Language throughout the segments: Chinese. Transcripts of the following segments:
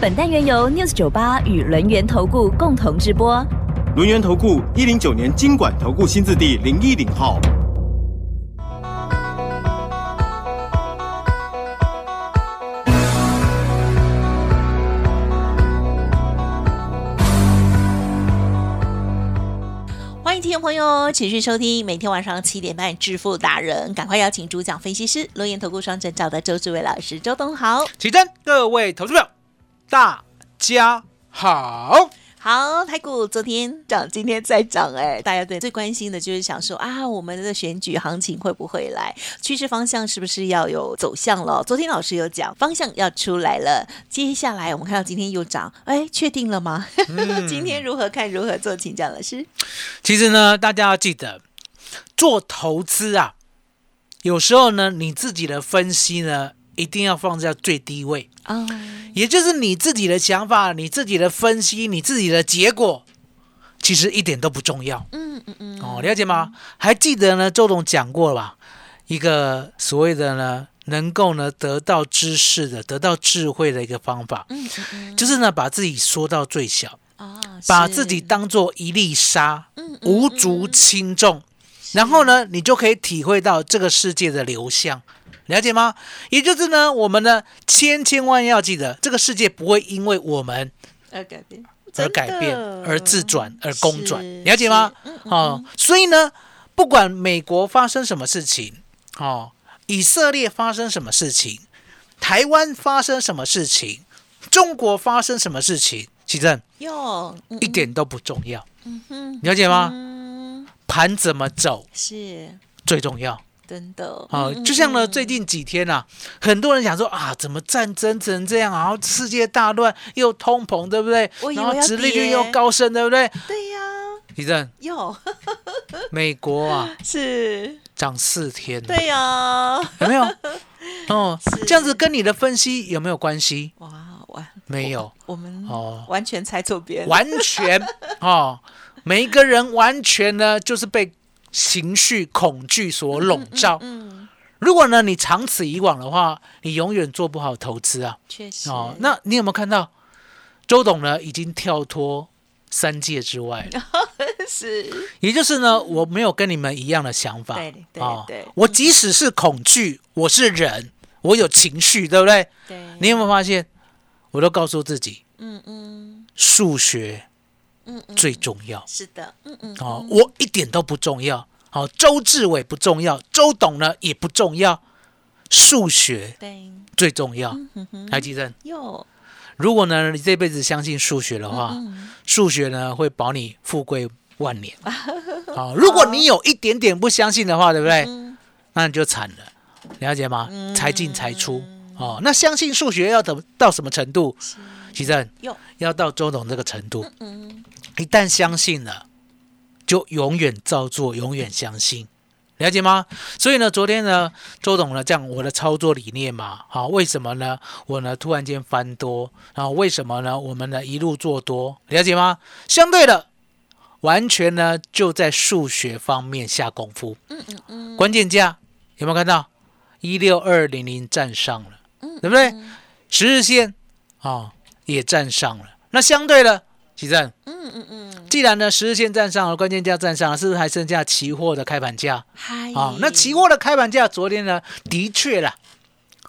本单元由 News 九八与轮源投顾共同直播。轮源投顾一零九年经管投顾新字第零一零号。欢迎听众朋友持续收听每天晚上七点半《致富达人》，赶快邀请主讲分析师、轮源投顾双证照的周志伟老师，周东豪。起真，各位投资者，大家好。好，台股昨天涨，今天再涨，哎，大家对最关心的就是想说啊，我们的选举行情会不会来？趋势方向是不是要有走向了？昨天老师有讲方向要出来了，接下来我们看到今天又涨，哎，确定了吗？今天如何看？如何做？请讲，老师。其实呢，大家要记得做投资啊，有时候呢，你自己的分析呢，一定要放在最低位。哦，也就是你自己的想法、你自己的分析、你自己的结果，其实一点都不重要。嗯嗯嗯，哦，了解吗？还记得呢？周董讲过了吧？一个所谓的呢，能够呢得到知识的、得到智慧的一个方法，嗯嗯嗯，就是呢把自己缩到最小，啊，把自己当做一粒沙，无足轻重，然后呢，你就可以体会到这个世界的流向。了解吗？也就是呢，我们呢千千万要记得，这个世界不会因为我们而改变，而改变、而自转、而公转，是了解吗？是嗯嗯哦，所以呢，不管美国发生什么事情，哦，以色列发生什么事情，台湾发生什么事情，中国发生什么事情，其正哟，嗯一点都不重要，嗯哼，了解吗？嗯，盘怎么走是最重要。真的，哦，嗯就像呢，嗯。最近几天啊，很多人想说啊，怎么战争成这样啊，然后世界大乱，又通膨，对不对？然后为要跌殖利率又高升，对不对？对呀，地震，哟，美国啊，是，涨四天，对呀，有没有？哦，这样子跟你的分析有没有关系？哇，完没有，我们哦。完全猜错边，完全哦，每一个人完全呢就是被情绪恐惧所笼罩。嗯，如果呢你长此以往的话，你永远做不好投资啊。确实，哦，那你有没有看到周董呢已经跳脱三界之外了？是，也就是呢，我没有跟你们一样的想法。对对哦对我即使是恐惧，我是人，我有情绪，对不对？对，你有没有发现？我都告诉自己，嗯嗯数学嗯嗯，最重要。是的，嗯嗯，哦，我一点都不重要。好、周志伟不重要，周董呢也不重要，数学对，最重要。嗯哼，台积电，如果呢你这辈子相信数学的话，嗯数学呢会保你富贵万年。好、如果你有一点点不相信的话，对不对？嗯那你就惨了，了解吗？嗯财进财出哦。那相信数学要等到什么程度？其正哟，要到周董这个程度，嗯，一旦相信了，就永远照做，永远相信。了解吗？所以呢，昨天呢，周董呢，这样我的操作理念嘛，好，为什么呢？我呢突然间翻多，然后为什么呢？我们呢一路做多，了解吗？相对的，完全呢就在数学方面下功夫。嗯嗯嗯，关键价有没有看到？一六二零零站上了，嗯对不对？十日线啊、哦也站上了。那相对的，奇正，嗯嗯嗯，既然呢十日线站上了，关键价站上了，是不是还剩下期货的开盘价？嗨，啊、那期货的开盘价昨天呢，的确啦，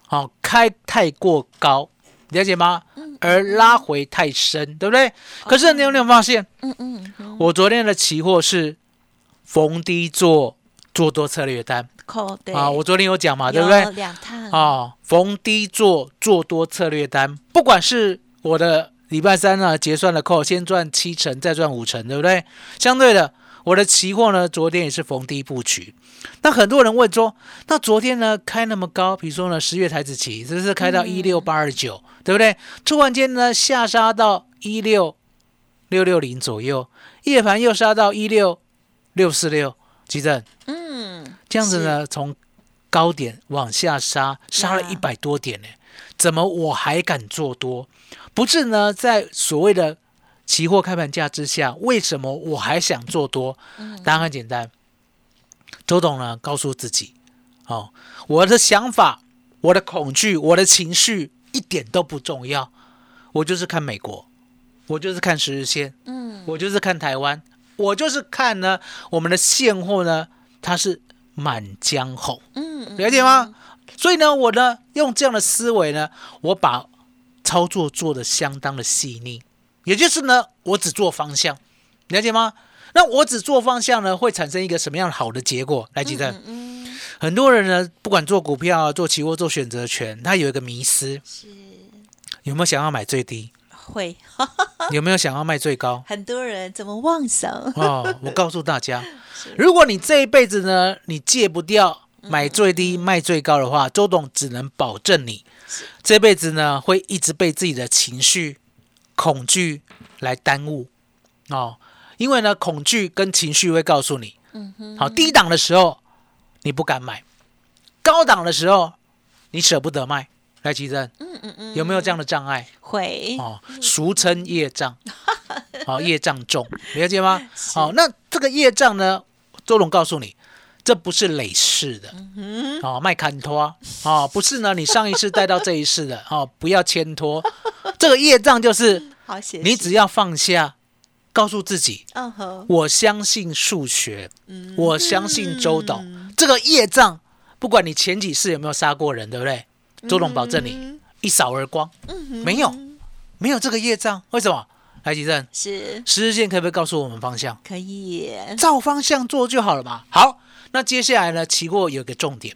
好、开太过高，了解吗？而拉回太深，对不对？可是你有没有发现，嗯嗯嗯，我昨天的期货是逢低做做多策略单啊？我昨天有讲嘛，对不对有？两趟，啊，逢低做做多策略单，不管是我的礼拜三呢结算的扣，先赚七成，再赚五成，对不对？相对的，我的期货呢，昨天也是逢低布局。那很多人问说，那昨天呢开那么高，比如说呢十月台子期，这是开到一六八二九，对不对？突然间呢下杀到一六六六零左右，夜盘又杀到一六六四六，急诊嗯，这样子呢，从高点往下杀，杀了一百多点呢，怎么我还敢做多？不是呢，在所谓的期货开盘价之下，为什么我还想做多？答案很简单，周董呢告诉自己，哦，我的想法、我的恐惧、我的情绪一点都不重要，我就是看美国，我就是看十日线，嗯，我就是看台湾，我就是看呢我们的现货呢，它是满江红，嗯，了解吗？所以呢，我呢用这样的思维呢，我把操作做的相当的细腻，也就是呢，我只做方向，了解吗？那我只做方向呢，会产生一个什么样好的结果？来，记得、嗯嗯，很多人呢，不管做股票啊、做期货、做选择权，他有一个迷思，是有没有想要买最低？会，有没有想要卖最高？很多人怎么妄想？哦，我告诉大家，如果你这一辈子呢，你戒不掉买最低卖最高的话，周董只能保证你这辈子呢会一直被自己的情绪、恐惧来耽误哦。因为呢，恐惧跟情绪会告诉你，嗯哼，好，低档的时候你不敢买，高档的时候你舍不得卖。来，奇珍，嗯嗯嗯，有没有这样的障碍？会？哦，俗称业障，好、业障重，了解吗？好、那这个业障呢，周董告诉你，这不是累世的，哦，卖砍托，哦，不是呢，你上一世带到这一世的，哦，不要牵拖，这个业障就是好写，你只要放下，告诉自己，我相信数学，嗯。我相信周董，这个业障，不管你前几世有没有杀过人，对不对？周董保证你嗯一扫而光，没有，没有这个业障，为什么？来，吉正，是。十日线可不可以告诉我们方向？可以，照方向做就好了嘛。好，那接下来呢，期货有个重点，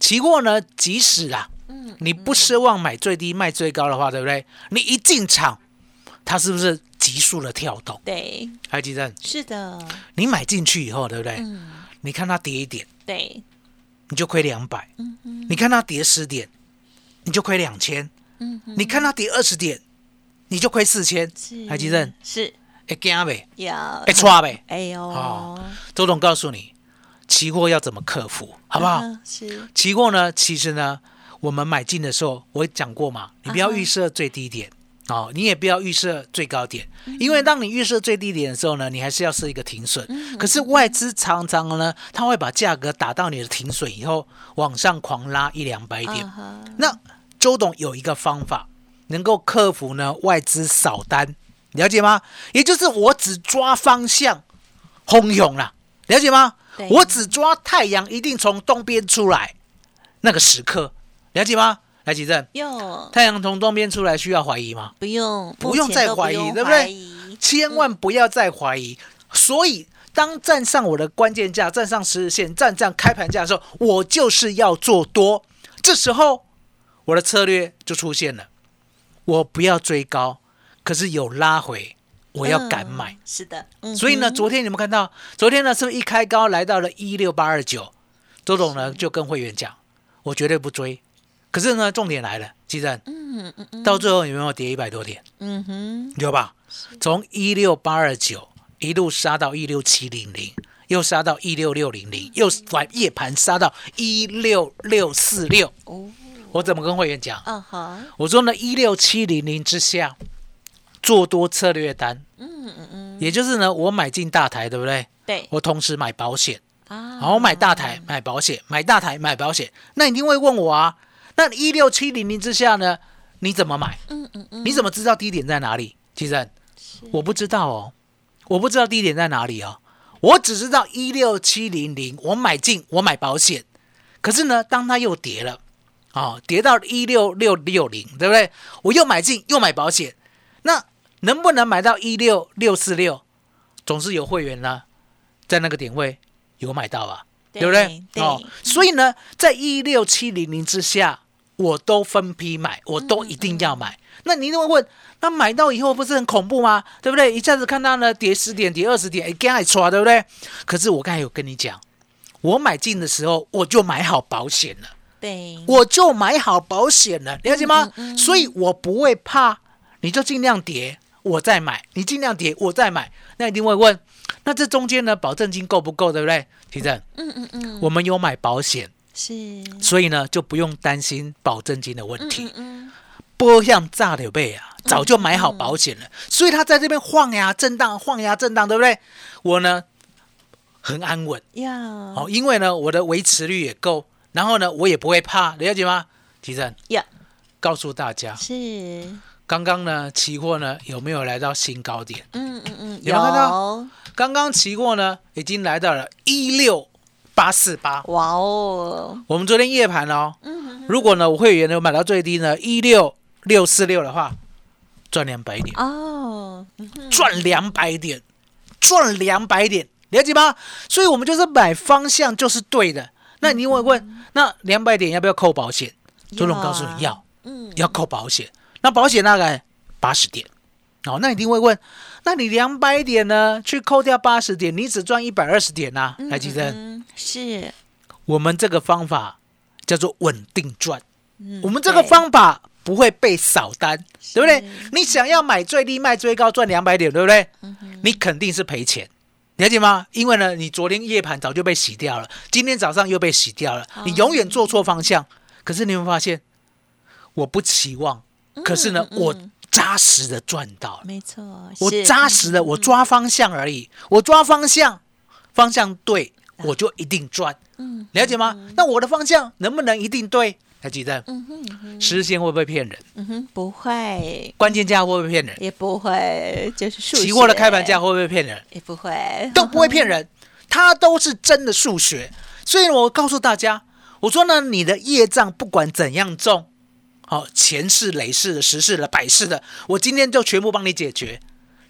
期货呢，即使啊，嗯你不奢望买最低卖最高的话，对不对？你一进场，它是不是急速的跳动？对，海，吉正，是的，你买进去以后，对不对？嗯，你看它跌一点，对，你就亏两百；嗯嗯，你看它跌十点，你就亏两千；嗯哼，你看它跌二十点，你就亏四千。是海基正。是。会惊呗，要会错呗。哎呦，哦周董告诉你，期货要怎么克服，好不好？嗯是，期货呢，其实呢，我们买进的时候，我讲过嘛，你不要预设最低点。哦，你也不要预设最高点，嗯因为当你预设最低点的时候呢，你还是要设一个停损。嗯可是外资常常呢，它会把价格打到你的停损以后，往上狂拉一两百点。那周董有一个方法，能够克服呢外资扫单，了解吗？也就是我只抓方向，轰涌啦，了解吗对？我只抓太阳一定从东边出来那个时刻，了解吗？来，吉正，哟，太阳从东边出来需要怀疑吗？不用，不用再怀疑对不对千万不要再怀疑。所以，当站上我的关键价，站上十日线，站上开盘价的时候，我就是要做多。这时候，我的策略就出现了，我不要追高，可是有拉回，我要敢买。嗯是的，嗯所以呢，昨天你们看到，昨天呢是不是一开高来到了一六八二九？周总呢就跟会员讲，我绝对不追。可是呢，重点来了，基正，嗯嗯嗯到最后有没有跌一百多点？嗯哼，有吧？从一六八二九一路杀到一六七零零，又杀到一六六零零，又晚夜盘杀到一六六四六。哦，我怎么跟会员讲？啊哈，我说呢，一六七零零之下做多策略单，嗯嗯嗯，也就是呢，我买进大台，对不对？对。我同时买保险，啊，好，我买大台买保险，买大台买保险。那你一定会问我啊，那一六七零零之下呢，你怎么买？嗯嗯嗯，你怎么知道低点在哪里？其实。我不知道哦，我不知道低点在哪里哦，我只知道一六七零零，我买进，我买保险。可是呢，当它又跌了，哦，跌到一六六六零，对不对？我又买进，又买保险，那能不能买到一六六四六？总是有会员呢，在那个点位有买到啊，对不对？对哦，所以呢，在一六七零零之下，我都分批买，我都一定要买。那你一定会问，那买到以后不是很恐怖吗？对不对？一下子看到呢跌十点、跌二十点，哎，给它抓，对不对？可是我刚才有跟你讲，我买进的时候我就买好保险了，对，我就买好保险了，了解吗？所以我不会怕，你就尽量跌，我再买；你尽量跌，我再买。那一定会问，那这中间呢，保证金够不够，对不对？提正，嗯嗯嗯，我们有买保险，是，所以呢就不用担心保证金的问题。嗯波像炸柳背啊，早就买好保险了，所以他在这边晃呀震荡，晃呀震荡，对不对？我呢很安稳，呀，哦，因为呢我的维持率也够，然后呢我也不会怕，了解吗？提正。呀，告诉大家，是，刚刚呢期货呢有没有来到新高点？嗯嗯嗯，有没有看到？刚刚期货呢已经来到了一六八四八，哇哦，我们昨天夜盘哦，嗯如果呢我会员呢买到最低呢一六六四六的话，赚两百点，哦，嗯赚两百点，赚两百点，了解吗？所以我们就是买方向就是对的。那你会问，那两百点要不要扣保险？周总告诉你要，嗯，要扣保险。那保险大概八十点，哦，那你一定会问，那你两百点呢？去扣掉八十点，你只赚一百二十点呐、来，吉珍，嗯，是，我们这个方法叫做稳定赚。嗯我们这个方法不会被扫单，对不对？你想要买最低卖最高赚两百点，对不对？嗯你肯定是赔钱，了解吗？因为呢，你昨天夜盘早就被洗掉了，今天早上又被洗掉了，哦你永远做错方向。可是你有没有发现，我不期望，可是呢，嗯我扎实的赚到了，没错，我扎实的，我抓方向而已，我抓方向，方向对，我就一定赚。嗯了解吗？那我的方向能不能一定对？还记得嗯哼时间会不会骗人？嗯哼，不会，关键价会不会骗人？也不会，就是数期货的学开盘价会不会骗人？也不会，都不会骗人，它都是真的数学。所以我告诉大家，我说呢，你的业障不管怎样重，好、前世、累世的、十世的、百世的，我今天就全部帮你解决。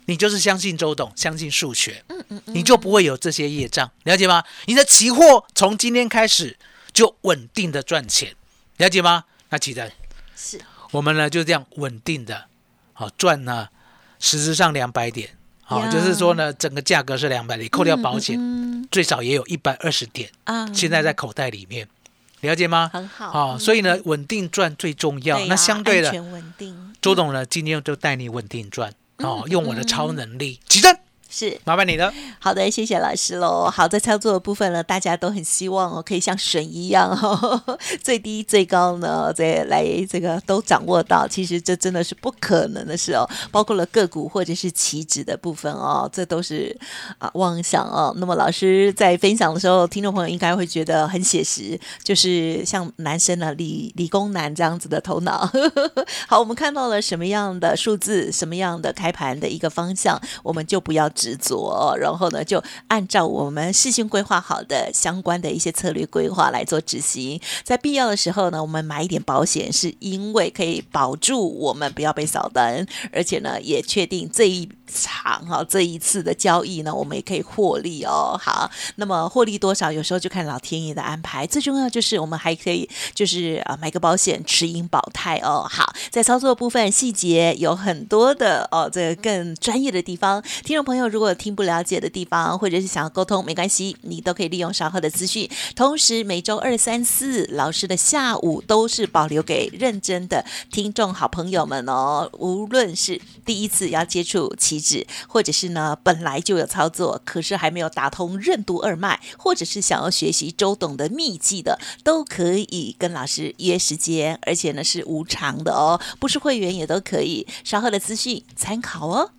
你就是相信周董，相信数学，嗯嗯你就不会有这些业障，了解吗？你的期货从今天开始就稳定的赚钱，了解吗？那记得是。我们呢就这样稳定的，好赚呢，实质上两百点，好、呀。就是说呢，整个价格是两百点，扣掉保险，嗯。最少也有一百二十点，啊，现在在口袋里面，了解吗？很好好、所以呢，稳定赚最重要。那相对的，周董呢，今天就带你稳定赚，哦，嗯用我的超能力，起身，是麻烦你了。好的，谢谢老师喽。好，在操作的部分呢，大家都很希望哦，可以像神一样哦，最低最高呢，再来这个都掌握到。其实这真的是不可能的事哦，包括了个股或者是期指的部分哦，这都是啊妄想哦。那么老师在分享的时候，听众朋友应该会觉得很写实，就是像男生呢，理理工男这样子的头脑。好，我们看到了什么样的数字，什么样的开盘的一个方向，我们就不要执着，然后呢，就按照我们事先规划好的相关的一些策略规划来做执行。在必要的时候呢，我们买一点保险，是因为可以保住我们不要被扫单，而且呢，也确定这一场哈、这一次的交易呢，我们也可以获利哦。好，那么获利多少，有时候就看老天爷的安排。最重要就是我们还可以就是啊买个保险，持盈保泰哦。好，在操作部分细节有很多的哦，这个更专业的地方，听众朋友如果有听不了解的地方，或者是想要沟通，没关系，你都可以利用稍后的资讯。同时，每周二、三、四老师的下午都是保留给认真的听众好朋友们哦。无论是第一次要接触棋子，或者是呢本来就有操作，可是还没有打通任督二脉，或者是想要学习周董的秘技的，都可以跟老师约时间，而且呢是无偿的哦，不是会员也都可以。稍后的资讯参考哦。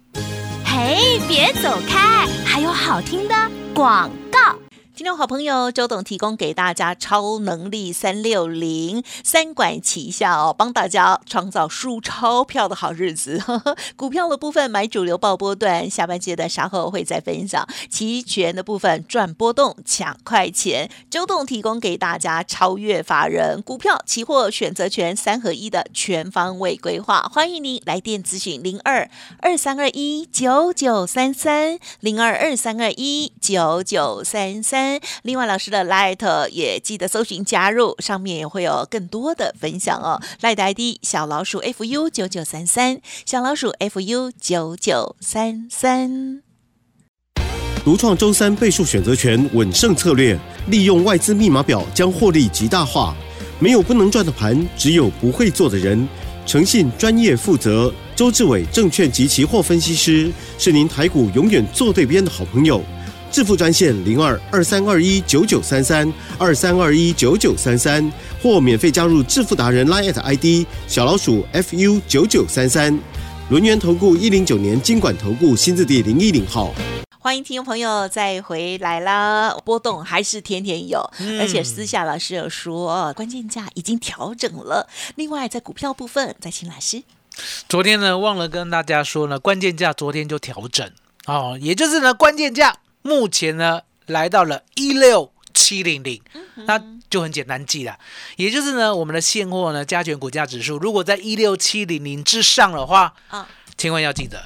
嘿，别走开，还有好听的广。听众好朋友，周董提供给大家超能力三六零三管齐下哦，帮大家创造输钞票的好日子。股票的部分买主流报波段，下半阶段稍后会再分享。期权的部分赚波动抢快钱，周董提供给大家超越法人股票、期货、选择权三合一的全方位规划。欢迎您来电咨询零二二三二一九九三三零二二三二一九九三三。另外，老师的 Light 也记得搜寻加入，上面也会有更多的分享哦。Light 的 ID 小老鼠 fu 九九三三，小老鼠 fu 九九三三。独创周三倍数选择权稳胜策略，利用外资密码表将获利极大化。没有不能赚的盘，只有不会做的人。诚信、专业、负责，周志伟证券及期货分析师是您台股永远做对边的好朋友。致富专线零二二三二一九九三三二三二一九九三三，或免费加入致富达人 Line at ID 小老鼠 fu 九九三三。轮源投顾一零九年经管投顾新字第零一零号。欢迎听众朋友再回来啦！波动还是天天有，嗯而且私下老师有说，关键价已经调整了。另外，在股票部分，再请老师。昨天呢，忘了跟大家说呢，关键价昨天就调整哦，也就是呢，关键价目前呢来到了一六七零零，那就很简单记了，也就是呢，我们的现货呢加权股价指数如果在一六七零零之上的话，啊。千万要记得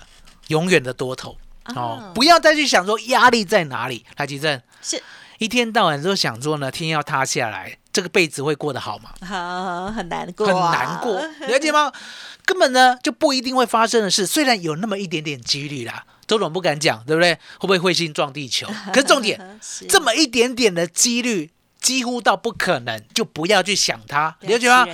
永远的多头。哦啊，不要再去想说压力在哪里。来，吉正。是。一天到晚都想说呢，天要塌下来，这个辈子会过得好吗？啊，很难过、很难过，了解吗？根本呢就不一定会发生的事，虽然有那么一点点几率啦，周董不敢讲，对不对？会不会彗星撞地球？可是重点，这么一点点的几率，几乎到不可能，就不要去想它，了解吗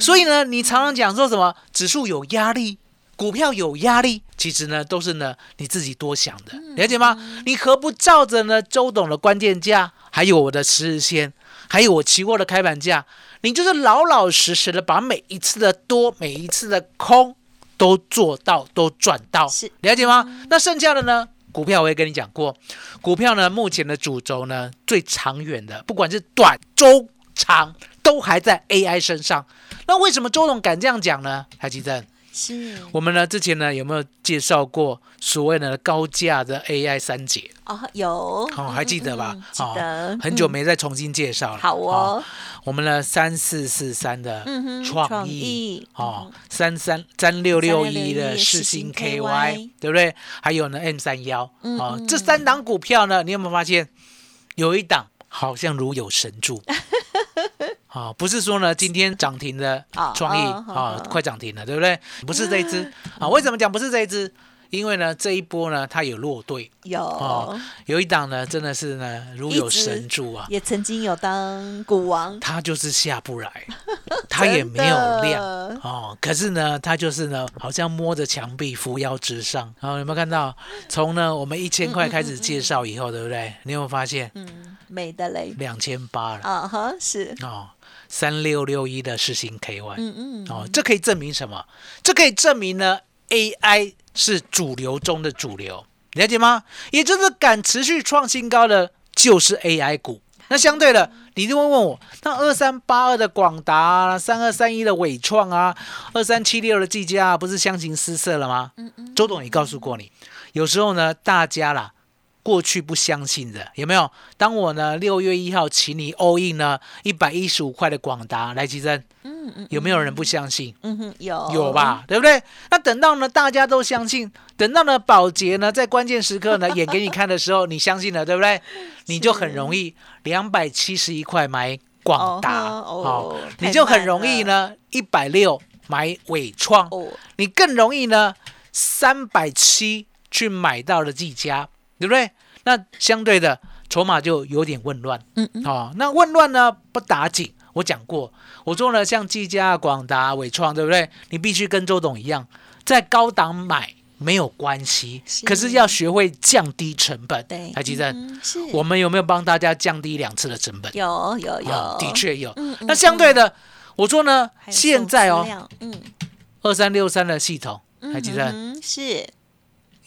所以呢，你常常讲说什么指数有压力，股票有压力，其实呢都是呢你自己多想的，了解吗？你何不照着呢周董的关键价，还有我的十日线，还有我期货的开盘价，你就是老老实实的把每一次的多，每一次的空都做到，都赚到，是了解吗？那剩下的呢？股票我也跟你讲过，股票呢目前的主轴呢最长远的，不管是短、中、长，都还在 AI 身上。那为什么周董敢这样讲呢？海基正，是。我们呢之前呢有没有介绍过所谓的高价的 AI 三姐？哦，有。哦，还记得吧？嗯记得。哦，很久嗯没再重新介绍了。好哦，我们呢三四四三的创创意。意。哦，三三三六六一的3661世星 KY，KY 对不对？还有呢 M 三幺。嗯哦嗯，这三档股票呢，你有没有发现有一档好像如有神助？啊，不是说呢，今天涨停的啊创意啊快涨停了，对不对？不是这一只啊，为什么讲不是这一只？因为呢，这一波呢，它有落队，有、哦有一档呢，真的是呢，如有神助啊，也曾经有当股王，它就是下不来，它也没有量哦。可是呢，它就是呢，好像摸着墙壁扶摇直上。然、后有没有看到？从呢我们一千块开始介绍以后，对不对？你有没有发现嗯，美的嘞，两千八了啊哈，是，哦？三六六一的世星 KY 嗯嗯，哦，这可以证明什么？这可以证明呢，AI 是主流中的主流，了解吗？也就是敢持续创新高的，就是 AI 股。那相对的，你就会问我，那二三八二的广达、啊，三二三一的伟创啊，二三七六的技嘉、啊，不是相形失色了吗？周董也告诉过你，有时候呢，大家啦，过去不相信的，有没有？当我呢六月一号请你 all in 呢一百一十五块的广达来吉珍，嗯嗯，有没有人不相信？嗯哼，有有？吧，对不对？那等到呢，大家都相信，等到呢，宝洁呢，在关键时刻呢，演给你看的时候，你相信了，对不对？你就很容易两百七十一块买广达，哦哦哦你就很容易呢，一百六买伟创，哦，你更容易呢，三百七去买到了技嘉，对不对？那相对的筹码就有点混乱，嗯嗯，哦，那混乱呢不打紧。我讲过，我说呢，像技嘉、广达、伟创，对不对？你必须跟周董一样，在高档买没有关系，是可是要学会降低成本。对，台积电，嗯是，我们有没有帮大家降低两次的成本？有有有，啊的确有。嗯，嗯那相对，的，我说呢，现在哦，嗯，二三六三的系统，嗯台积电嗯是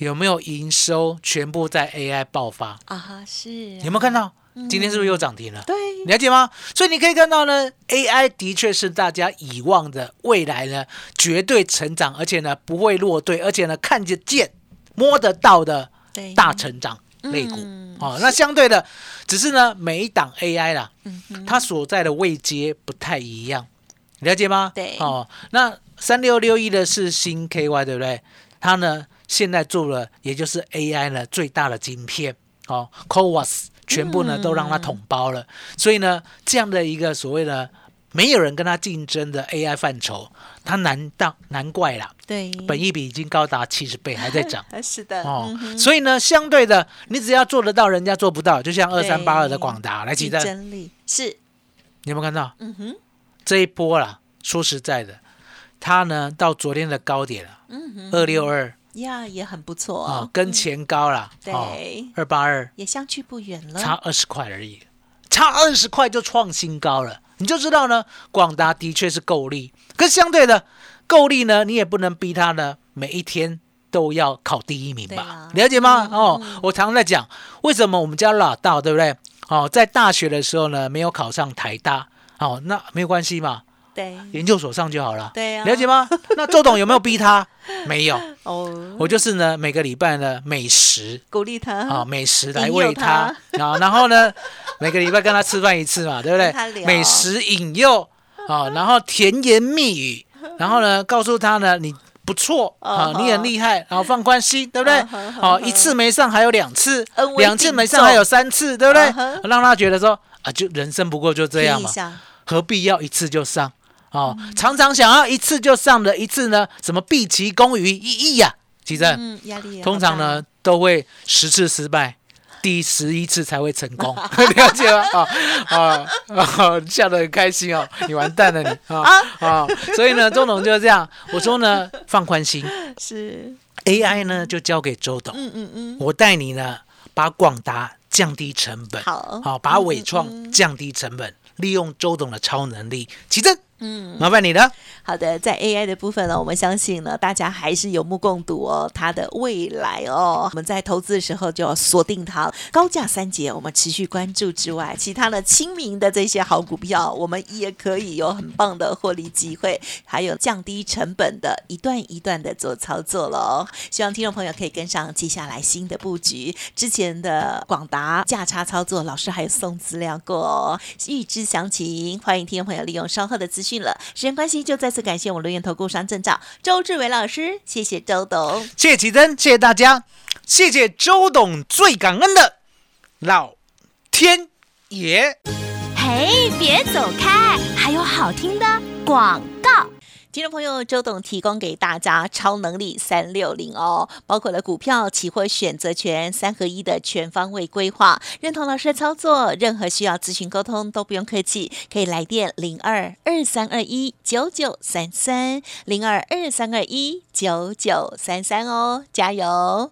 有没有营收全部在 AI 爆发？啊哈，是啊，有没有看到？嗯今天是不是又涨停了？对，了解吗？所以你可以看到呢，AI 的确是大家以望的未来呢绝对成长，而且呢不会落队，而且呢看得见、摸得到的对，大成长类股。嗯哦，那相对的，只是呢每一档 AI 啦，嗯它所在的位阶不太一样，了解吗？对哦，那三六六一的是新 KY 对不对？它呢现在做了，也就是 AI 呢最大的晶片哦 c o w a s 全部呢嗯。都让它统包了，所以呢这样的一个所谓的没有人跟它竞争的 AI 范畴，它难道难怪啦，对，本益比已经高达七十倍，还在涨。啊 是的，哦嗯，所以呢，相对的，你只要做得到，人家做不到，就像二三八二的对。广达，来，记竞得，争力。是，你有没有看到？嗯哼，这一波啦？说实在的，它呢到昨天的高点了，嗯哼，二六二呀，也很不错啊哦，，跟前高了，对。二八二。也相去不远了，差二十块而已，差二十块就创新高了，你就知道呢，广达的确是够力，可是相对的够力呢，你也不能逼他呢每一天都要考第一名吧。啊？了解吗？嗯哦嗯，我常常在讲，为什么我们家老道对不对？哦，在大学的时候呢，没有考上台大，哦，那没有关系嘛，对。研究所上就好了。对啊。了解吗？那周董有没有逼他？没有，哦，我就是呢每个礼拜呢美食。鼓励他。啊，美食来喂他。啊，然后呢，每个礼拜跟他吃饭一次嘛，对不对？美食引诱。啊，然后甜言蜜语，然后呢，告诉他呢，你不错。啊你很厉害，然后放宽心，对不对？好，一次没上还有两次两次没上还有三次，对不对？让他觉得说啊，就人生不过就这样嘛，何必要一次就上？哦，嗯常常想要一次就上的一次呢，什么毕其功于一役呀？其实嗯，压力通常呢都会十次失败，第十一次才会成功，了解吗？啊啊啊！笑得很开心哦，你完蛋了你啊啊！所以呢，周董就是这样，我说呢，放宽心是，，AI 呢就交给周董，嗯嗯嗯，我带你呢把广达降低成本，好好，把伟创降低成本，利用周董的超能力，奇正，嗯。麻烦你了。好的，在 AI 的部分呢，我们相信呢，大家还是有目共睹哦，它的未来哦。我们在投资的时候就要锁定它，高价三节我们持续关注之外，其他的亲民的这些好股票，我们也可以有很棒的获利机会，还有降低成本的一段一段的做操作喽。希望听众朋友可以跟上接下来新的布局，之前的广达价差操作，老师还有送资料过哦。预知详情，欢迎听众朋友利用稍后的资讯了。时间关系，就再次感谢我们留言投顾商证照周志伟老师，谢谢周董。谢谢奇珍，谢谢大家，谢谢周董，最感恩的老天爷。嘿，别走开，还有好听的广告。听众朋友，周董提供给大家超能力三六零哦，包括了股票、期货、选择权三合一的全方位规划。认同老师的操作，任何需要咨询沟通都不用客气，可以来电零二二三二一九九三三零二二三二一九九三三哦，加油！